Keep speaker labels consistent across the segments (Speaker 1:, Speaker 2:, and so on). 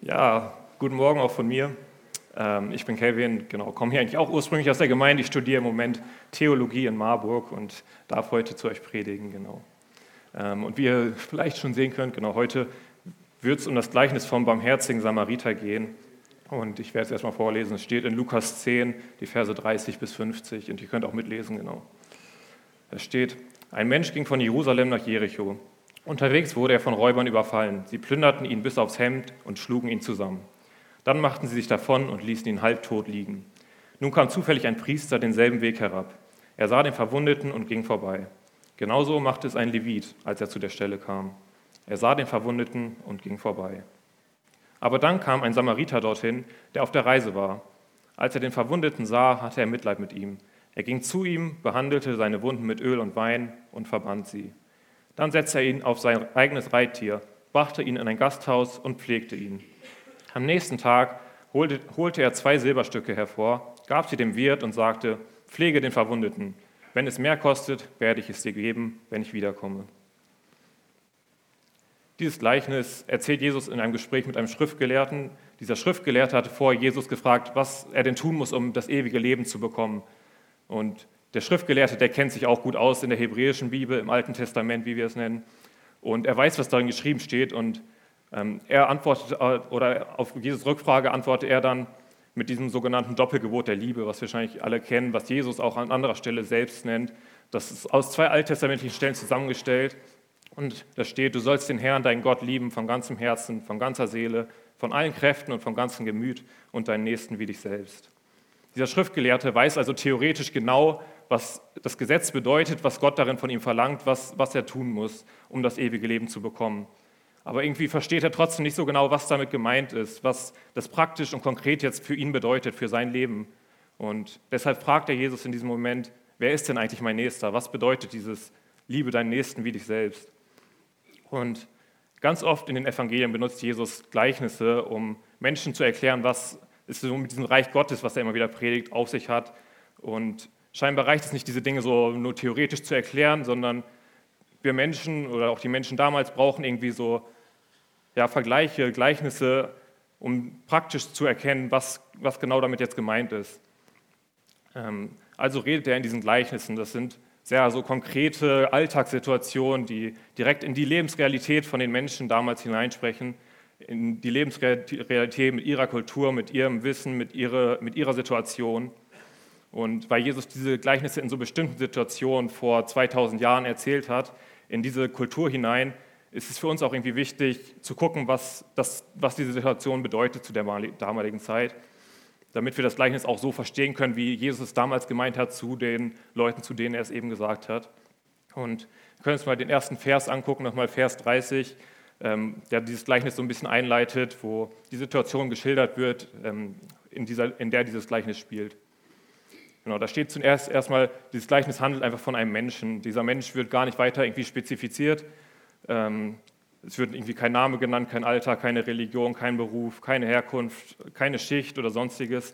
Speaker 1: Ja, guten Morgen auch von mir. Ähm, ich bin Kevin, genau, komme hier eigentlich auch ursprünglich aus der Gemeinde. Ich studiere im Moment Theologie in Marburg und darf heute zu euch predigen, genau. Ähm, und wie ihr vielleicht schon sehen könnt, genau, heute wird es um das Gleichnis vom barmherzigen Samariter gehen. Und ich werde es erstmal vorlesen. Es steht in Lukas 10, die Verse 30 bis 50. Und ihr könnt auch mitlesen, genau. Es steht, ein Mensch ging von Jerusalem nach Jericho. Unterwegs wurde er von Räubern überfallen. Sie plünderten ihn bis aufs Hemd und schlugen ihn zusammen. Dann machten sie sich davon und ließen ihn halbtot liegen. Nun kam zufällig ein Priester denselben Weg herab. Er sah den Verwundeten und ging vorbei. Genauso machte es ein Levit, als er zu der Stelle kam. Er sah den Verwundeten und ging vorbei. Aber dann kam ein Samariter dorthin, der auf der Reise war. Als er den Verwundeten sah, hatte er Mitleid mit ihm. Er ging zu ihm, behandelte seine Wunden mit Öl und Wein und verband sie. Dann setzte er ihn auf sein eigenes Reittier, brachte ihn in ein Gasthaus und pflegte ihn. Am nächsten Tag holte, holte er zwei Silberstücke hervor, gab sie dem Wirt und sagte, pflege den Verwundeten. Wenn es mehr kostet, werde ich es dir geben, wenn ich wiederkomme. Dieses Gleichnis erzählt Jesus in einem Gespräch mit einem Schriftgelehrten. Dieser Schriftgelehrte hatte vor Jesus gefragt, was er denn tun muss, um das ewige Leben zu bekommen. Und der Schriftgelehrte, der kennt sich auch gut aus in der hebräischen Bibel, im Alten Testament, wie wir es nennen. Und er weiß, was darin geschrieben steht. Und ähm, er antwortet, äh, oder auf Jesus Rückfrage antwortet er dann mit diesem sogenannten Doppelgebot der Liebe, was wir wahrscheinlich alle kennen, was Jesus auch an anderer Stelle selbst nennt. Das ist aus zwei alttestamentlichen Stellen zusammengestellt. Und da steht, du sollst den Herrn, deinen Gott lieben, von ganzem Herzen, von ganzer Seele, von allen Kräften und von ganzem Gemüt und deinen Nächsten wie dich selbst. Dieser Schriftgelehrte weiß also theoretisch genau, was das Gesetz bedeutet, was Gott darin von ihm verlangt, was, was er tun muss, um das ewige Leben zu bekommen. Aber irgendwie versteht er trotzdem nicht so genau, was damit gemeint ist, was das praktisch und konkret jetzt für ihn bedeutet, für sein Leben. Und deshalb fragt er Jesus in diesem Moment, wer ist denn eigentlich mein Nächster? Was bedeutet dieses Liebe deinen Nächsten wie dich selbst? Und ganz oft in den Evangelien benutzt Jesus Gleichnisse, um Menschen zu erklären, was es so mit diesem Reich Gottes, was er immer wieder predigt, auf sich hat. Und Scheinbar reicht es nicht, diese Dinge so nur theoretisch zu erklären, sondern wir Menschen oder auch die Menschen damals brauchen irgendwie so ja, Vergleiche, Gleichnisse, um praktisch zu erkennen, was, was genau damit jetzt gemeint ist. Ähm, also redet er in diesen Gleichnissen. Das sind sehr so konkrete Alltagssituationen, die direkt in die Lebensrealität von den Menschen damals hineinsprechen, in die Lebensrealität mit ihrer Kultur, mit ihrem Wissen, mit ihrer, mit ihrer Situation. Und weil Jesus diese Gleichnisse in so bestimmten Situationen vor 2000 Jahren erzählt hat, in diese Kultur hinein, ist es für uns auch irgendwie wichtig zu gucken, was, das, was diese Situation bedeutet zu der damaligen Zeit, damit wir das Gleichnis auch so verstehen können, wie Jesus es damals gemeint hat zu den Leuten, zu denen er es eben gesagt hat. Und wir können uns mal den ersten Vers angucken, nochmal Vers 30, ähm, der dieses Gleichnis so ein bisschen einleitet, wo die Situation geschildert wird, ähm, in, dieser, in der dieses Gleichnis spielt. Genau, da steht zuerst erstmal, dieses Gleichnis handelt einfach von einem Menschen. Dieser Mensch wird gar nicht weiter irgendwie spezifiziert. Ähm, es wird irgendwie kein Name genannt, kein Alter, keine Religion, kein Beruf, keine Herkunft, keine Schicht oder sonstiges.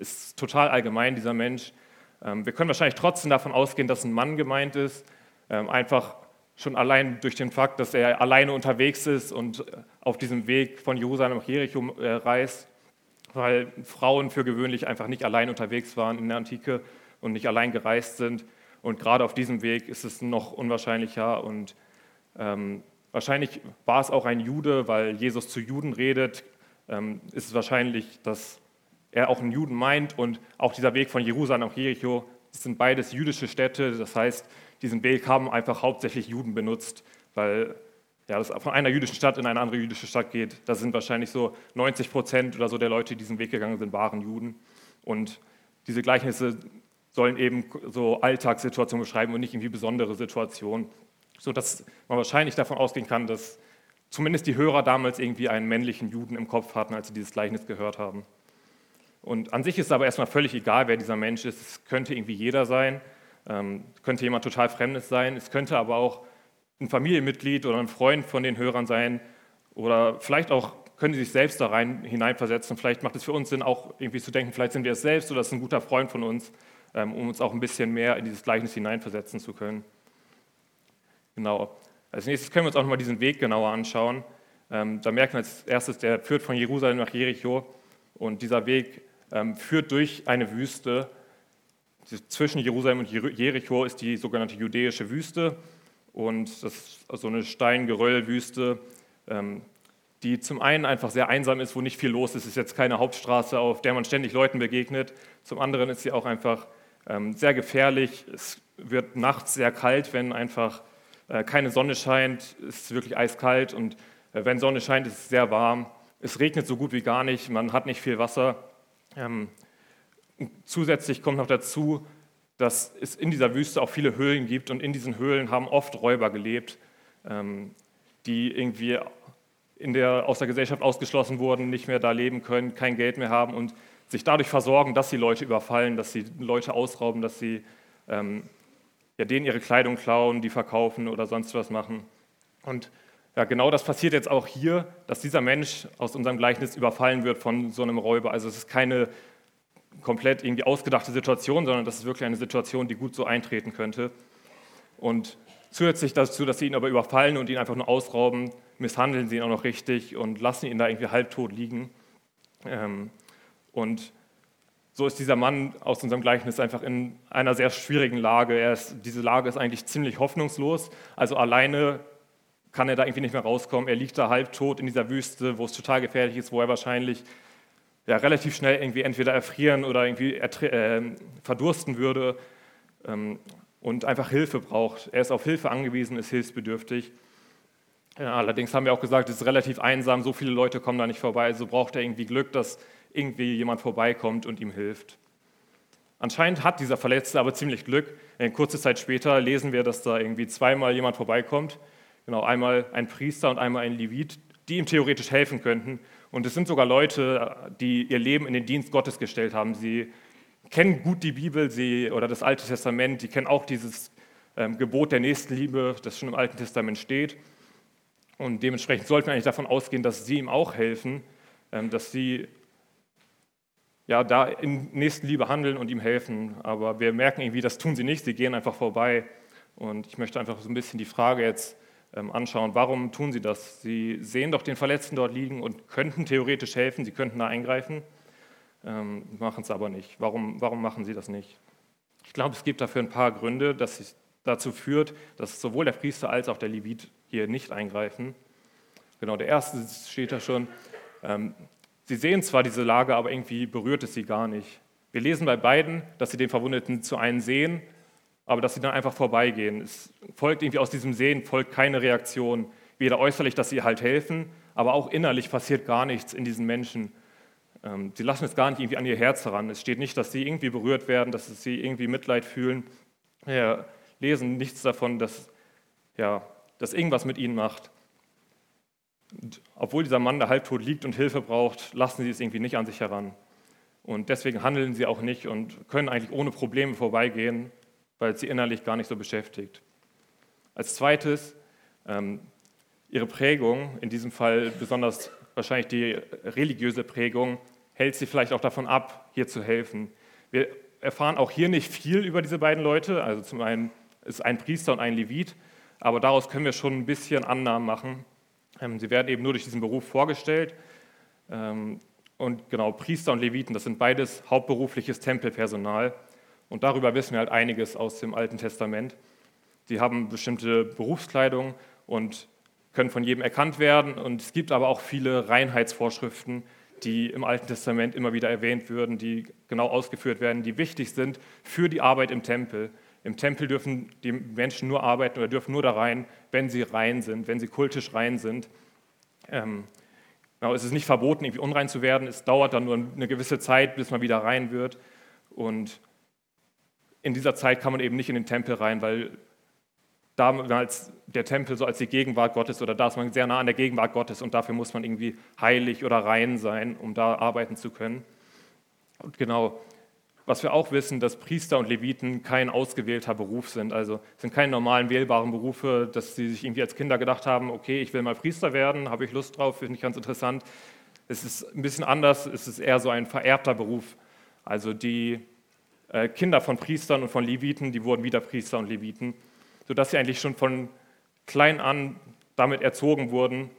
Speaker 1: Es ist total allgemein, dieser Mensch. Ähm, wir können wahrscheinlich trotzdem davon ausgehen, dass ein Mann gemeint ist. Ähm, einfach schon allein durch den Fakt, dass er alleine unterwegs ist und auf diesem Weg von Jerusalem nach Jericho äh, reist weil Frauen für gewöhnlich einfach nicht allein unterwegs waren in der Antike und nicht allein gereist sind. Und gerade auf diesem Weg ist es noch unwahrscheinlicher. Und ähm, wahrscheinlich war es auch ein Jude, weil Jesus zu Juden redet, ähm, ist es wahrscheinlich, dass er auch einen Juden meint. Und auch dieser Weg von Jerusalem nach Jericho, das sind beides jüdische Städte, das heißt, diesen Weg haben einfach hauptsächlich Juden benutzt, weil ja, das von einer jüdischen Stadt in eine andere jüdische Stadt geht, da sind wahrscheinlich so 90 Prozent oder so der Leute, die diesen Weg gegangen sind, waren Juden. Und diese Gleichnisse sollen eben so Alltagssituationen beschreiben und nicht irgendwie besondere Situationen, sodass man wahrscheinlich davon ausgehen kann, dass zumindest die Hörer damals irgendwie einen männlichen Juden im Kopf hatten, als sie dieses Gleichnis gehört haben. Und an sich ist es aber erstmal völlig egal, wer dieser Mensch ist. Es könnte irgendwie jeder sein, ähm, könnte jemand total Fremdes sein, es könnte aber auch ein Familienmitglied oder ein Freund von den Hörern sein oder vielleicht auch können sie sich selbst da rein hineinversetzen. Vielleicht macht es für uns Sinn, auch irgendwie zu denken, vielleicht sind wir es selbst oder es ist ein guter Freund von uns, ähm, um uns auch ein bisschen mehr in dieses Gleichnis hineinversetzen zu können. Genau. Als nächstes können wir uns auch nochmal diesen Weg genauer anschauen. Ähm, da merken wir als erstes, der führt von Jerusalem nach Jericho und dieser Weg ähm, führt durch eine Wüste. Zwischen Jerusalem und Jericho ist die sogenannte jüdische Wüste und das ist so eine Steingeröllwüste, ähm, die zum einen einfach sehr einsam ist, wo nicht viel los ist. Es ist jetzt keine Hauptstraße, auf der man ständig Leuten begegnet. Zum anderen ist sie auch einfach ähm, sehr gefährlich. Es wird nachts sehr kalt, wenn einfach äh, keine Sonne scheint. Es ist wirklich eiskalt und äh, wenn Sonne scheint, ist es sehr warm. Es regnet so gut wie gar nicht. Man hat nicht viel Wasser. Ähm, zusätzlich kommt noch dazu, dass es in dieser Wüste auch viele Höhlen gibt und in diesen Höhlen haben oft Räuber gelebt, ähm, die irgendwie in der, aus der Gesellschaft ausgeschlossen wurden, nicht mehr da leben können, kein Geld mehr haben und sich dadurch versorgen, dass sie Leute überfallen, dass sie Leute ausrauben, dass sie ähm, ja, denen ihre Kleidung klauen, die verkaufen oder sonst was machen. Und ja, genau das passiert jetzt auch hier, dass dieser Mensch aus unserem Gleichnis überfallen wird von so einem Räuber. Also es ist keine komplett irgendwie ausgedachte Situation, sondern das ist wirklich eine Situation, die gut so eintreten könnte. Und zusätzlich dazu, dass sie ihn aber überfallen und ihn einfach nur ausrauben, misshandeln sie ihn auch noch richtig und lassen ihn da irgendwie halbtot liegen. Ähm, und so ist dieser Mann aus unserem Gleichnis einfach in einer sehr schwierigen Lage. Ist, diese Lage ist eigentlich ziemlich hoffnungslos. Also alleine kann er da irgendwie nicht mehr rauskommen. Er liegt da halbtot in dieser Wüste, wo es total gefährlich ist, wo er wahrscheinlich ja, relativ schnell irgendwie entweder erfrieren oder irgendwie äh, verdursten würde ähm, und einfach Hilfe braucht. Er ist auf Hilfe angewiesen, ist hilfsbedürftig. Ja, allerdings haben wir auch gesagt, es ist relativ einsam, so viele Leute kommen da nicht vorbei, also braucht er irgendwie Glück, dass irgendwie jemand vorbeikommt und ihm hilft. Anscheinend hat dieser Verletzte aber ziemlich Glück. Denn kurze Zeit später lesen wir, dass da irgendwie zweimal jemand vorbeikommt. Genau, einmal ein Priester und einmal ein Levit, die ihm theoretisch helfen könnten. Und es sind sogar Leute, die ihr Leben in den Dienst Gottes gestellt haben. Sie kennen gut die Bibel sie, oder das Alte Testament, die kennen auch dieses ähm, Gebot der Nächstenliebe, das schon im Alten Testament steht. Und dementsprechend sollten wir eigentlich davon ausgehen, dass sie ihm auch helfen, ähm, dass sie ja, da in Nächstenliebe handeln und ihm helfen. Aber wir merken irgendwie, das tun sie nicht, sie gehen einfach vorbei. Und ich möchte einfach so ein bisschen die Frage jetzt anschauen, warum tun sie das? Sie sehen doch den Verletzten dort liegen und könnten theoretisch helfen, sie könnten da eingreifen, ähm, machen es aber nicht. Warum, warum machen sie das nicht? Ich glaube, es gibt dafür ein paar Gründe, dass es dazu führt, dass sowohl der Priester als auch der Levit hier nicht eingreifen. Genau, der erste steht da schon. Ähm, Sie sehen zwar diese Lage, aber irgendwie berührt es sie gar nicht. Wir lesen bei beiden, dass sie den Verwundeten zu einen sehen, aber dass sie dann einfach vorbeigehen. Es folgt irgendwie aus diesem Sehen, folgt keine Reaktion. Weder äußerlich, dass sie halt helfen, aber auch innerlich passiert gar nichts in diesen Menschen. Ähm, sie lassen es gar nicht irgendwie an ihr Herz heran. Es steht nicht, dass sie irgendwie berührt werden, dass sie irgendwie Mitleid fühlen. Wir lesen nichts davon, dass, ja, dass irgendwas mit ihnen macht. Und obwohl dieser Mann da halbtot liegt und Hilfe braucht, lassen sie es irgendwie nicht an sich heran. Und deswegen handeln sie auch nicht und können eigentlich ohne Probleme vorbeigehen, weil sie innerlich gar nicht so beschäftigt. Als zweites, ähm, ihre Prägung, in diesem Fall besonders wahrscheinlich die religiöse Prägung, hält sie vielleicht auch davon ab, hier zu helfen. Wir erfahren auch hier nicht viel über diese beiden Leute. Also zum einen ist ein Priester und ein Levit, aber daraus können wir schon ein bisschen Annahmen machen. Ähm, sie werden eben nur durch diesen Beruf vorgestellt. Ähm, und genau, Priester und Leviten, das sind beides hauptberufliches Tempelpersonal. Und darüber wissen wir halt einiges aus dem Alten Testament. Sie haben bestimmte Berufskleidung und können von jedem erkannt werden. Und es gibt aber auch viele Reinheitsvorschriften, die im Alten Testament immer wieder erwähnt würden, die genau ausgeführt werden, die wichtig sind für die Arbeit im Tempel. Im Tempel dürfen die Menschen nur arbeiten oder dürfen nur da rein, wenn sie rein sind, wenn sie kultisch rein sind. Ähm, genau, es ist nicht verboten, irgendwie unrein zu werden. Es dauert dann nur eine gewisse Zeit, bis man wieder rein wird. Und in dieser Zeit kann man eben nicht in den Tempel rein, weil damals der Tempel so als die Gegenwart Gottes oder da ist man sehr nah an der Gegenwart Gottes und dafür muss man irgendwie heilig oder rein sein, um da arbeiten zu können. Und genau, was wir auch wissen, dass Priester und Leviten kein ausgewählter Beruf sind. Also sind keine normalen wählbaren Berufe, dass sie sich irgendwie als Kinder gedacht haben, okay, ich will mal Priester werden, habe ich Lust drauf, finde ich ganz interessant. Es ist ein bisschen anders, es ist eher so ein vererbter Beruf. Also die Kinder von Priestern und von Leviten, die wurden wieder Priester und Leviten, sodass sie eigentlich schon von klein an damit erzogen wurden,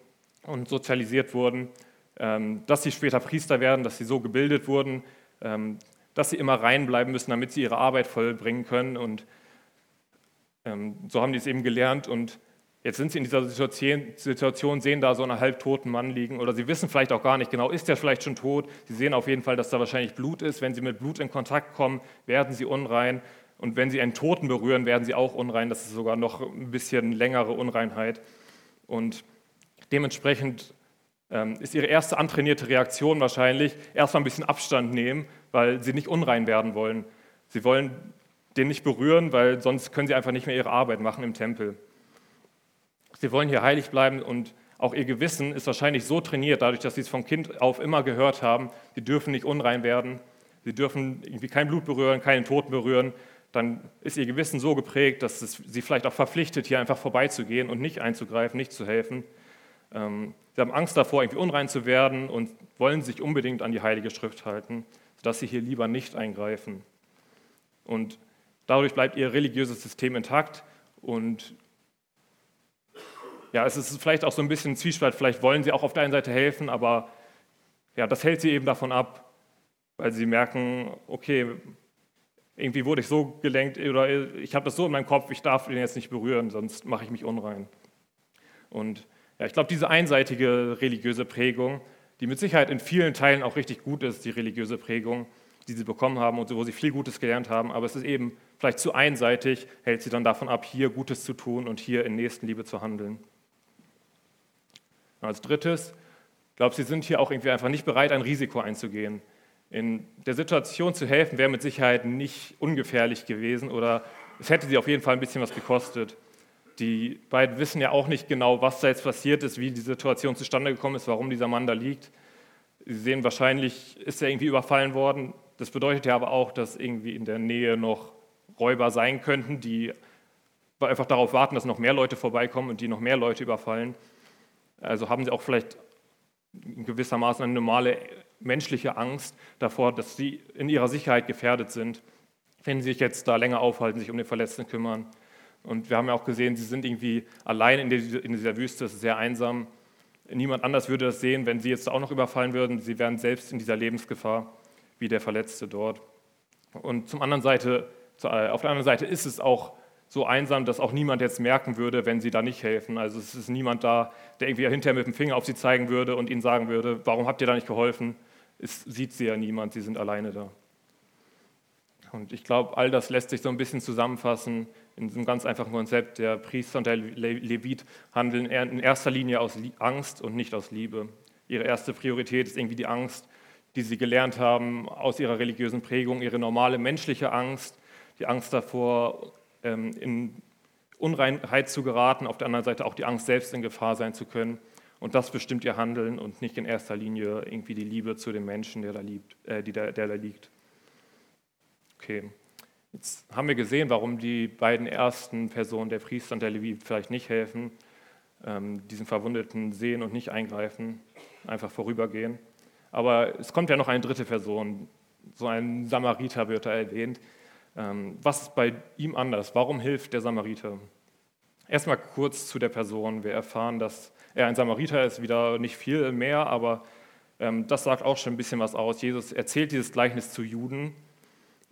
Speaker 1: und sozialisiert wurden, ähm, dass sie später Priester werden, dass sie so gebildet wurden, ähm, dass sie immer reinbleiben müssen, damit sie ihre Arbeit vollbringen können. Und ähm, so haben die es eben gelernt. Und jetzt sind sie in dieser Situation, sehen da so einen halbtoten Mann liegen oder sie wissen vielleicht auch gar nicht genau, ist der vielleicht schon tot. Sie sehen auf jeden Fall, dass da wahrscheinlich Blut ist. Wenn sie mit Blut in Kontakt kommen, werden sie unrein. Und wenn sie einen Toten berühren, werden sie auch unrein. Das ist sogar noch ein bisschen längere Unreinheit. Und dementsprechend ähm, ist ihre erste antrainierte Reaktion wahrscheinlich erstmal ein bisschen Abstand nehmen, weil sie nicht unrein werden wollen. Sie wollen den nicht berühren, weil sonst können sie einfach nicht mehr ihre Arbeit machen im Tempel. Sie wollen hier heilig bleiben und auch ihr Gewissen ist wahrscheinlich so trainiert, dadurch, dass sie es vom Kind auf immer gehört haben, sie dürfen nicht unrein werden, sie dürfen irgendwie kein Blut berühren, keinen Tod berühren, dann ist ihr Gewissen so geprägt, dass es sie vielleicht auch verpflichtet, hier einfach vorbeizugehen und nicht einzugreifen, nicht zu helfen. Ähm, sie haben Angst davor, irgendwie unrein zu werden und wollen sich unbedingt an die Heilige Schrift halten, sodass sie hier lieber nicht eingreifen. Und dadurch bleibt ihr religiöses System intakt und ja, es ist vielleicht auch so ein bisschen Zwiespalt. Vielleicht wollen sie auch auf der einen Seite helfen, aber ja, das hält sie eben davon ab, weil sie merken, okay, irgendwie wurde ich so gelenkt oder ich habe das so in meinem Kopf, ich darf ihn jetzt nicht berühren, sonst mache ich mich unrein. Und ja, ich glaube, diese einseitige religiöse Prägung, die mit Sicherheit in vielen Teilen auch richtig gut ist, die religiöse Prägung, die sie bekommen haben und wo sie viel Gutes gelernt haben, aber es ist eben vielleicht zu einseitig, hält sie dann davon ab, hier Gutes zu tun und hier in Nächstenliebe zu handeln. Und als drittes, ich glaube, sie sind hier auch irgendwie einfach nicht bereit, ein Risiko einzugehen. In der Situation zu helfen wäre mit Sicherheit nicht ungefährlich gewesen oder es hätte sie auf jeden Fall ein bisschen was gekostet. Die beiden wissen ja auch nicht genau, was da jetzt passiert ist, wie die Situation zustande gekommen ist, warum dieser Mann da liegt. Sie sehen wahrscheinlich, ist er irgendwie überfallen worden. Das bedeutet ja aber auch, dass irgendwie in der Nähe noch Räuber sein könnten, die einfach darauf warten, dass noch mehr Leute vorbeikommen und die noch mehr Leute überfallen. Also haben sie auch vielleicht gewissermaßen eine normale menschliche Angst davor, dass sie in ihrer Sicherheit gefährdet sind, wenn sie sich jetzt da länger aufhalten, sich um den Verletzten kümmern. Und wir haben ja auch gesehen, sie sind irgendwie allein in dieser Wüste, sehr einsam. Niemand anders würde das sehen, wenn sie jetzt auch noch überfallen würden. Sie wären selbst in dieser Lebensgefahr wie der Verletzte dort. Und zum anderen Seite, äh, auf der anderen Seite ist es auch so einsam, dass auch niemand jetzt merken würde, wenn sie da nicht helfen. Also es ist niemand da, der irgendwie hinterher mit dem Finger auf sie zeigen würde und ihnen sagen würde, warum habt ihr da nicht geholfen? Es sieht sie ja niemand, sie sind alleine da. Und ich glaube, all das lässt sich so ein bisschen zusammenfassen in diesem ganz einfachen Konzept, der Priester und der Levit handeln in erster Linie aus Angst und nicht aus Liebe. Ihre erste Priorität ist irgendwie die Angst, die sie gelernt haben aus ihrer religiösen Prägung, ihre normale menschliche Angst, die Angst davor, in Unreinheit zu geraten, auf der anderen Seite auch die Angst, selbst in Gefahr sein zu können. Und das bestimmt ihr Handeln und nicht in erster Linie irgendwie die Liebe zu dem Menschen, der da, liebt, äh, der, der da liegt. Okay, jetzt haben wir gesehen, warum die beiden ersten Personen, der Priester und der Levit, vielleicht nicht helfen, ähm, diesen Verwundeten sehen und nicht eingreifen, einfach vorübergehen. Aber es kommt ja noch eine dritte Person, so ein Samariter wird da erwähnt, ähm, was ist bei ihm anders? Warum hilft der Samariter? Erstmal kurz zu der Person. Wir erfahren, dass er ein Samariter ist, wieder nicht viel mehr, aber ähm, das sagt auch schon ein bisschen was aus. Jesus erzählt dieses Gleichnis zu Juden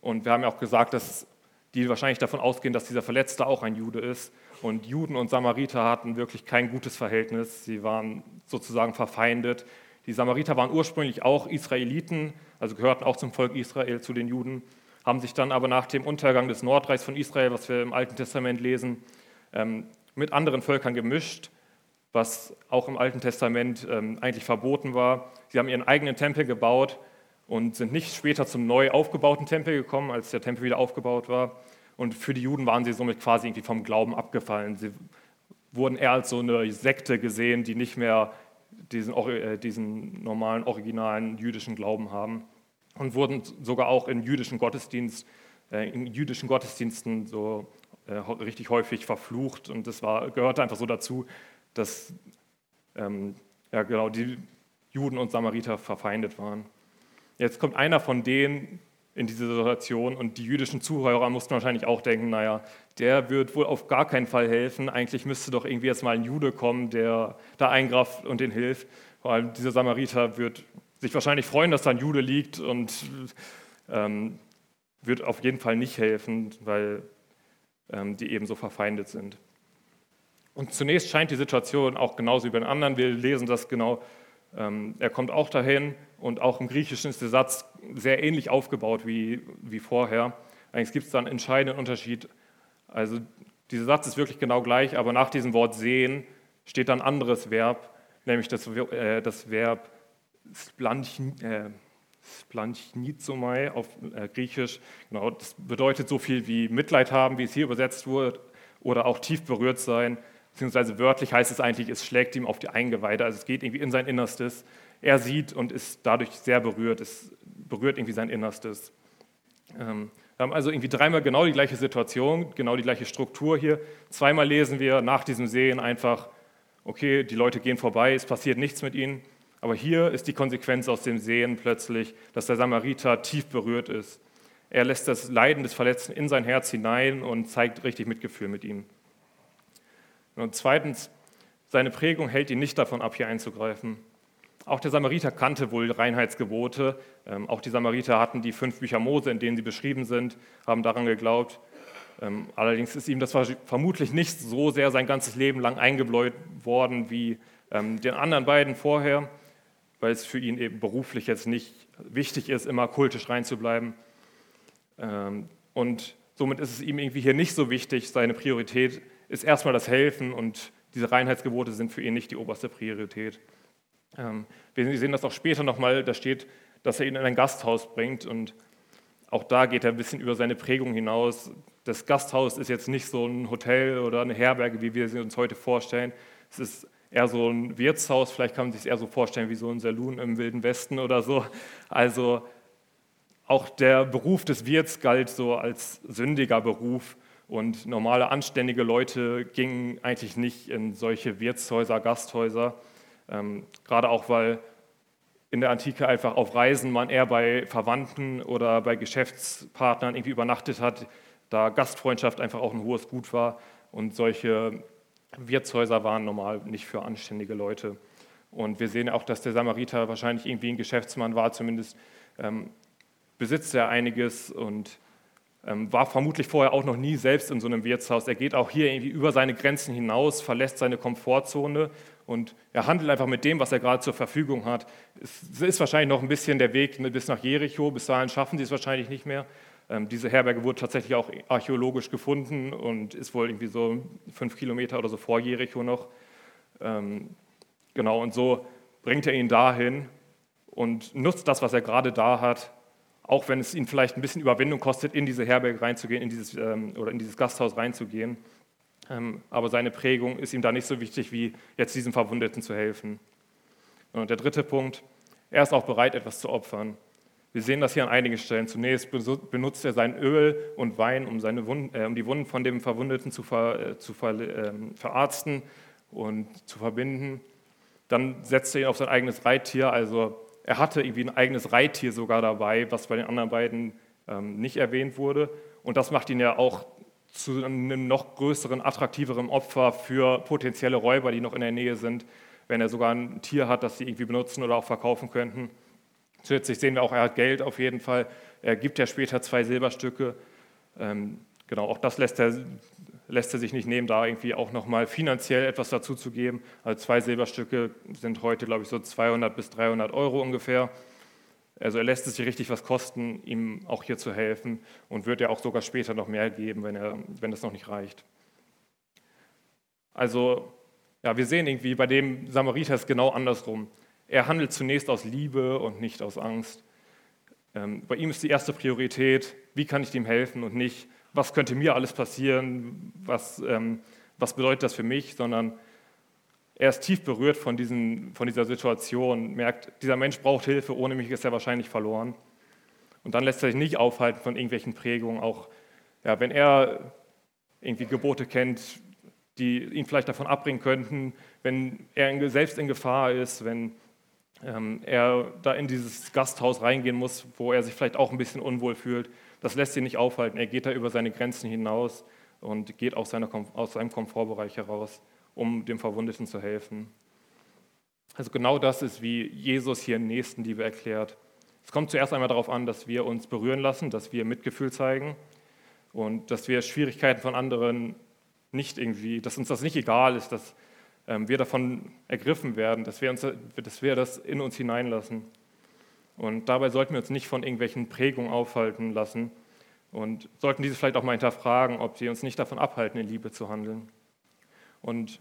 Speaker 1: und wir haben ja auch gesagt, dass die wahrscheinlich davon ausgehen, dass dieser Verletzte auch ein Jude ist. Und Juden und Samariter hatten wirklich kein gutes Verhältnis. Sie waren sozusagen verfeindet. Die Samariter waren ursprünglich auch Israeliten, also gehörten auch zum Volk Israel, zu den Juden haben sich dann aber nach dem Untergang des Nordreichs von Israel, was wir im Alten Testament lesen, ähm, mit anderen Völkern gemischt, was auch im Alten Testament ähm, eigentlich verboten war. Sie haben ihren eigenen Tempel gebaut und sind nicht später zum neu aufgebauten Tempel gekommen, als der Tempel wieder aufgebaut war. Und für die Juden waren sie somit quasi irgendwie vom Glauben abgefallen. Sie wurden eher als so eine Sekte gesehen, die nicht mehr diesen, äh, diesen normalen, originalen jüdischen Glauben haben und wurden sogar auch in jüdischen, Gottesdienst, äh, in jüdischen Gottesdiensten so äh, richtig häufig verflucht. Und das war, gehörte einfach so dazu, dass ähm, ja, genau, die Juden und Samariter verfeindet waren. Jetzt kommt einer von denen, in diese Situation und die jüdischen Zuhörer mussten wahrscheinlich auch denken, naja, der wird wohl auf gar keinen Fall helfen. Eigentlich müsste doch irgendwie jetzt mal ein Jude kommen, der da eingreift und den hilft. Vor allem dieser Samariter wird sich wahrscheinlich freuen, dass da ein Jude liegt und ähm, wird auf jeden Fall nicht helfen, weil ähm, die eben so verfeindet sind. Und zunächst scheint die Situation auch genauso wie bei den anderen. Wir lesen das genau. Ähm, er kommt auch dahin und auch im Griechischen ist der Satz sehr ähnlich aufgebaut wie, wie vorher. Eigentlich gibt es da einen entscheidenden Unterschied. Also dieser Satz ist wirklich genau gleich, aber nach diesem Wort sehen steht dann ein anderes Verb, nämlich das, äh, das Verb äh, Splanchnitzomai auf äh, Griechisch. Genau, das bedeutet so viel wie Mitleid haben, wie es hier übersetzt wurde, oder auch tief berührt sein. Beziehungsweise wörtlich heißt es eigentlich, es schlägt ihm auf die Eingeweide, also es geht irgendwie in sein Innerstes. Er sieht und ist dadurch sehr berührt, es berührt irgendwie sein Innerstes. Ähm, wir haben also irgendwie dreimal genau die gleiche Situation, genau die gleiche Struktur hier. Zweimal lesen wir nach diesem Sehen einfach, okay, die Leute gehen vorbei, es passiert nichts mit ihnen. Aber hier ist die Konsequenz aus dem Sehen plötzlich, dass der Samariter tief berührt ist. Er lässt das Leiden des Verletzten in sein Herz hinein und zeigt richtig Mitgefühl mit ihm. Und zweitens, seine Prägung hält ihn nicht davon ab, hier einzugreifen. Auch der Samariter kannte wohl Reinheitsgebote. Ähm, auch die Samariter hatten die fünf Bücher Mose, in denen sie beschrieben sind, haben daran geglaubt. Ähm, allerdings ist ihm das vermutlich nicht so sehr sein ganzes Leben lang eingebläut worden wie ähm, den anderen beiden vorher weil es für ihn eben beruflich jetzt nicht wichtig ist, immer kultisch reinzubleiben. Ähm, und somit ist es ihm irgendwie hier nicht so wichtig. Seine Priorität ist erstmal das Helfen und diese Reinheitsgebote sind für ihn nicht die oberste Priorität. Ähm, wir sehen das auch später nochmal, da steht, dass er ihn in ein Gasthaus bringt und auch da geht er ein bisschen über seine Prägung hinaus. Das Gasthaus ist jetzt nicht so ein Hotel oder eine Herberge, wie wir sie uns heute vorstellen. Es ist eher so ein Wirtshaus, vielleicht kann man sich es eher so vorstellen wie so ein Saloon im Wilden Westen oder so. Also auch der Beruf des Wirts galt so als sündiger Beruf und normale, anständige Leute gingen eigentlich nicht in solche Wirtshäuser, Gasthäuser, ähm, gerade auch weil in der Antike einfach auf Reisen man eher bei Verwandten oder bei Geschäftspartnern irgendwie übernachtet hat, da Gastfreundschaft einfach auch ein hohes Gut war und solche Wirtshäuser waren normal nicht für anständige Leute. Und wir sehen auch, dass der Samariter wahrscheinlich irgendwie ein Geschäftsmann war, zumindest ähm, besitzt er einiges und ähm, war vermutlich vorher auch noch nie selbst in so einem Wirtshaus. Er geht auch hier irgendwie über seine Grenzen hinaus, verlässt seine Komfortzone und er handelt einfach mit dem, was er gerade zur Verfügung hat. Es ist wahrscheinlich noch ein bisschen der Weg bis nach Jericho, bis dahin schaffen sie es wahrscheinlich nicht mehr. Ähm, diese Herberge wurde tatsächlich auch archäologisch gefunden und ist wohl irgendwie so fünf Kilometer oder so vor Jericho noch. Ähm, genau, und so bringt er ihn dahin und nutzt das, was er gerade da hat, auch wenn es ihn vielleicht ein bisschen Überwindung kostet, in diese Herberge reinzugehen, in dieses, ähm, oder in dieses Gasthaus reinzugehen. aber seine Prägung ist ihm da nicht so wichtig, wie jetzt diesem Verwundeten zu helfen. Und der dritte Punkt, er ist auch bereit, etwas zu opfern. Wir sehen das hier an einigen Stellen. Zunächst benutzt er sein Öl und Wein, um, Wunden, äh, um die Wunden von dem Verwundeten zu, ver, äh, zu ver, äh, verarzten und zu verbinden. Dann setzt er ihn auf sein eigenes Reittier. Also er hatte irgendwie ein eigenes Reittier sogar dabei, was bei den anderen beiden ähm, nicht erwähnt wurde. Und das macht ihn ja auch zu einem noch größeren, attraktiveren Opfer für potenzielle Räuber, die noch in der Nähe sind, wenn er sogar ein Tier hat, das sie irgendwie benutzen oder auch verkaufen könnten. Zusätzlich sehen wir auch, er hat Geld auf jeden Fall. Er gibt ja später zwei Silberstücke. Ähm, genau, auch das lässt er, lässt er sich nicht nehmen, da irgendwie auch nochmal finanziell etwas dazu zu geben. Also zwei Silberstücke sind heute, glaube ich, so 200 bis 300 Euro ungefähr. Also er lässt es sich richtig was kosten, ihm auch hier zu helfen und wird ja auch sogar später noch mehr geben, wenn, er, wenn das noch nicht reicht. Also ja, wir sehen irgendwie bei dem Samariter ist genau andersrum. Er handelt zunächst aus Liebe und nicht aus Angst. Ähm, bei ihm ist die erste Priorität, wie kann ich ihm helfen und nicht, was könnte mir alles passieren, was, ähm, was bedeutet das für mich, sondern er ist tief berührt von, diesen, von dieser Situation, merkt, dieser Mensch braucht Hilfe, ohne mich ist er wahrscheinlich verloren. Und dann lässt er sich nicht aufhalten von irgendwelchen Prägungen, auch ja, wenn er irgendwie Gebote kennt, die ihn vielleicht davon abbringen könnten, wenn er selbst in Gefahr ist, wenn er da in dieses Gasthaus reingehen muss, wo er sich vielleicht auch ein bisschen unwohl fühlt. Das lässt ihn nicht aufhalten. Er geht da über seine Grenzen hinaus und geht aus, seiner, aus seinem Komfortbereich heraus, um dem Verwundeten zu helfen. Also genau das ist, wie Jesus hier Nächstenliebe erklärt. Es kommt zuerst einmal darauf an, dass wir uns berühren lassen, dass wir Mitgefühl zeigen und dass wir Schwierigkeiten von anderen nicht irgendwie, dass uns das nicht egal ist, dass ähm, wir davon ergriffen werden, dass wir, uns, dass wir das in uns hineinlassen. Und dabei sollten wir uns nicht von irgendwelchen Prägungen aufhalten lassen und sollten diese vielleicht auch mal hinterfragen, ob sie uns nicht davon abhalten, in Liebe zu handeln. Und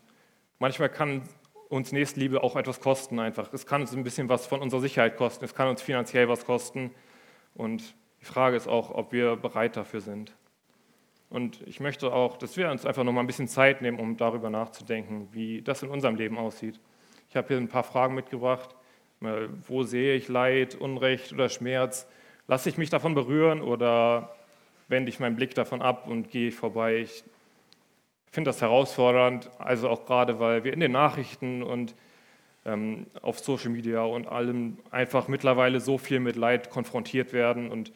Speaker 1: manchmal kann uns Nächstenliebe auch etwas kosten einfach. Es kann uns ein bisschen was von unserer Sicherheit kosten, es kann uns finanziell was kosten. Und die Frage ist auch, ob wir bereit dafür sind. Und ich möchte auch, dass wir uns einfach noch mal ein bisschen Zeit nehmen, um darüber nachzudenken, wie das in unserem Leben aussieht. Ich habe hier ein paar Fragen mitgebracht. Wo sehe ich Leid, Unrecht oder Schmerz? Lasse ich mich davon berühren oder wende ich meinen Blick davon ab und gehe vorbei? Ich finde das herausfordernd, also auch gerade, weil wir in den Nachrichten und ähm, auf Social Media und allem einfach mittlerweile so viel mit Leid konfrontiert werden und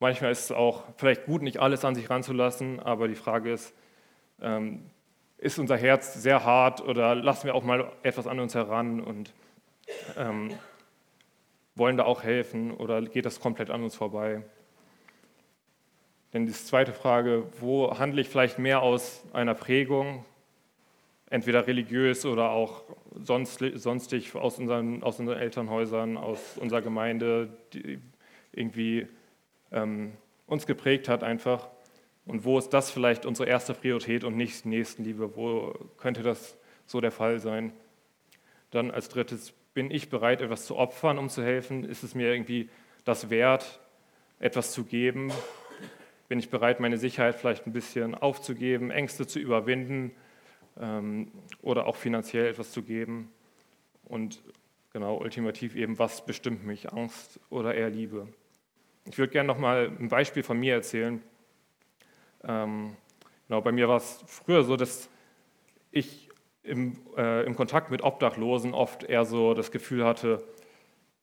Speaker 1: Manchmal ist es auch vielleicht gut, nicht alles an sich ranzulassen, aber die Frage ist, ähm, ist unser Herz sehr hart oder lassen wir auch mal etwas an uns heran und ähm, wollen da auch helfen oder geht das komplett an uns vorbei? Denn die zweite Frage, wo handle ich vielleicht mehr aus einer Prägung, entweder religiös oder auch sonst, sonstig aus unseren, aus unseren Elternhäusern, aus unserer Gemeinde, die irgendwie ähm, uns geprägt hat einfach. Und wo ist das vielleicht unsere erste Priorität und nicht Nächstenliebe? Wo könnte das so der Fall sein? Dann als drittes, bin ich bereit, etwas zu opfern, um zu helfen? Ist es mir irgendwie das wert, etwas zu geben? Bin ich bereit, meine Sicherheit vielleicht ein bisschen aufzugeben, Ängste zu überwinden ähm, oder auch finanziell etwas zu geben? Und genau, ultimativ eben, was bestimmt mich, Angst oder eher Liebe? Ich würde gerne noch mal ein Beispiel von mir erzählen. Ähm, genau, bei mir war es früher so, dass ich im, äh, im, Kontakt mit Obdachlosen oft eher so das Gefühl hatte,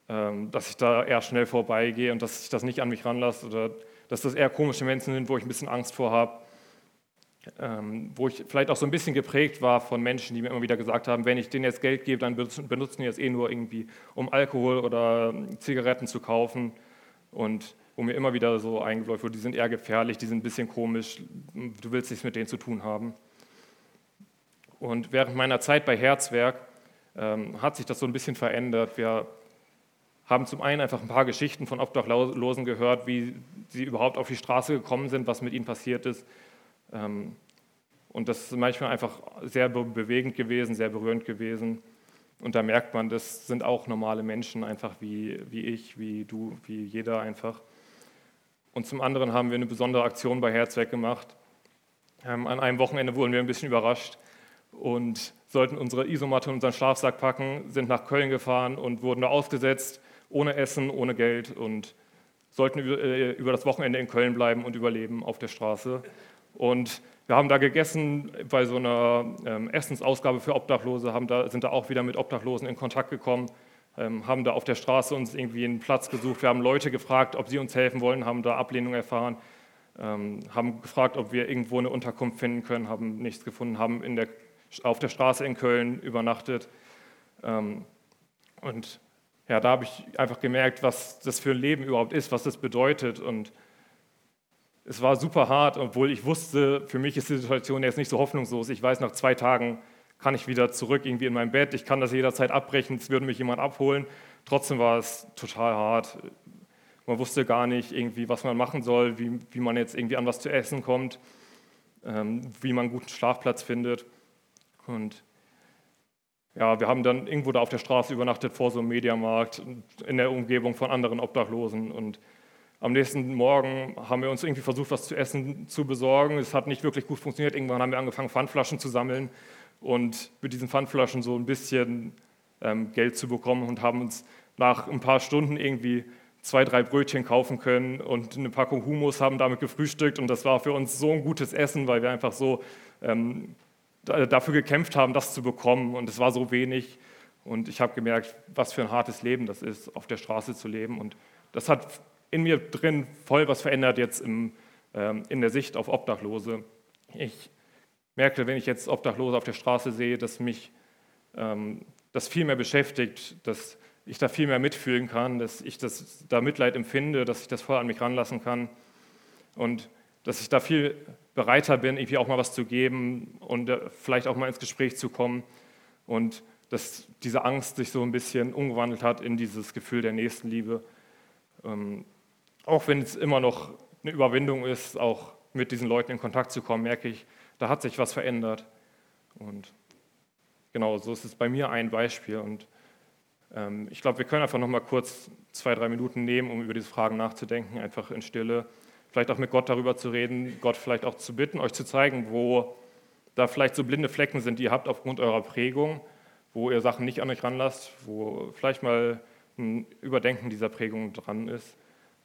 Speaker 1: ähm, dass ich da eher schnell vorbeigehe und dass ich das nicht an mich ranlasse oder dass das eher komische Menschen sind, wo ich ein bisschen Angst vor habe. Ähm, wo ich vielleicht auch so ein bisschen geprägt war von Menschen, die mir immer wieder gesagt haben, wenn ich denen jetzt Geld gebe, dann benutzen die es eh nur irgendwie, um Alkohol oder Zigaretten zu kaufen. Und wo mir immer wieder so eingebläut wurde, die sind eher gefährlich, die sind ein bisschen komisch, du willst nichts mit denen zu tun haben. Und während meiner Zeit bei Herzwerk ähm, hat sich das so ein bisschen verändert. Wir haben zum einen einfach ein paar Geschichten von Obdachlosen gehört, wie sie überhaupt auf die Straße gekommen sind, was mit ihnen passiert ist. Ähm, und das ist manchmal einfach sehr bewegend gewesen, sehr berührend gewesen. Und da merkt man, das sind auch normale Menschen, einfach wie, wie ich, wie du, wie jeder einfach. Und zum anderen haben wir eine besondere Aktion bei Herzwerk gemacht. Ähm, an einem Wochenende wurden wir ein bisschen überrascht und sollten unsere Isomatte und unseren Schlafsack packen, sind nach Köln gefahren und wurden da ausgesetzt, ohne Essen, ohne Geld und sollten über, äh, über das Wochenende in Köln bleiben und überleben auf der Straße. Und wir haben da gegessen bei so einer ähm, Essensausgabe für Obdachlose, haben da, sind da auch wieder mit Obdachlosen in Kontakt gekommen, ähm, haben da auf der Straße uns irgendwie einen Platz gesucht. Wir haben Leute gefragt, ob sie uns helfen wollen, haben da Ablehnung erfahren, ähm, haben gefragt, ob wir irgendwo eine Unterkunft finden können, haben nichts gefunden, haben in der, auf der Straße in Köln übernachtet. Und ja, da habe ich einfach gemerkt, was das für ein Leben überhaupt ist, was das bedeutet und es war super hart, obwohl ich wusste, für mich ist die Situation jetzt nicht so hoffnungslos. Ich weiß, nach zwei Tagen kann ich wieder zurück irgendwie in mein Bett. Ich kann das jederzeit abbrechen, es würde mich jemand abholen. Trotzdem war es total hart. Man wusste gar nicht irgendwie, was man machen soll, wie, wie man jetzt irgendwie an was zu essen kommt, ähm, wie man einen guten Schlafplatz findet. Und ja, wir haben dann irgendwo da auf der Straße übernachtet vor so einem Mediamarkt in der Umgebung von anderen Obdachlosen und am nächsten Morgen haben wir uns irgendwie versucht, was zu essen zu besorgen. Es hat nicht wirklich gut funktioniert. Irgendwann haben wir angefangen, Pfandflaschen zu sammeln und mit diesen Pfandflaschen so ein bisschen ähm, Geld zu bekommen und haben uns nach ein paar Stunden irgendwie zwei, drei Brötchen kaufen können und eine Packung Humus haben damit gefrühstückt. Und das war für uns so ein gutes Essen, weil wir einfach so ähm, dafür gekämpft haben, das zu bekommen. Und es war so wenig. Und ich habe gemerkt, was für ein hartes Leben das ist, auf der Straße zu leben. Und das hat in mir drin voll was verändert jetzt im, ähm, in der Sicht auf Obdachlose. Ich merkte, wenn ich jetzt Obdachlose auf der Straße sehe, dass mich ähm, das viel mehr beschäftigt, dass ich da viel mehr mitfühlen kann, dass ich das, da Mitleid empfinde, dass ich das voll an mich ranlassen kann und dass ich da viel bereiter bin, irgendwie auch mal was zu geben und äh, vielleicht auch mal ins Gespräch zu kommen und dass diese Angst sich so ein bisschen umgewandelt hat in dieses Gefühl der Nächstenliebe. Ähm, auch wenn es immer noch eine Überwindung ist, auch mit diesen Leuten in Kontakt zu kommen, merke ich, da hat sich was verändert. Und genau, so ist es bei mir ein Beispiel. Und ähm, ich glaube, wir können einfach noch mal kurz zwei, drei Minuten nehmen, um über diese Fragen nachzudenken, einfach in Stille. Vielleicht auch mit Gott darüber zu reden, Gott vielleicht auch zu bitten, euch zu zeigen, wo da vielleicht so blinde Flecken sind, die ihr habt aufgrund eurer Prägung, wo ihr Sachen nicht an euch ranlasst, wo vielleicht mal ein Überdenken dieser Prägung dran ist.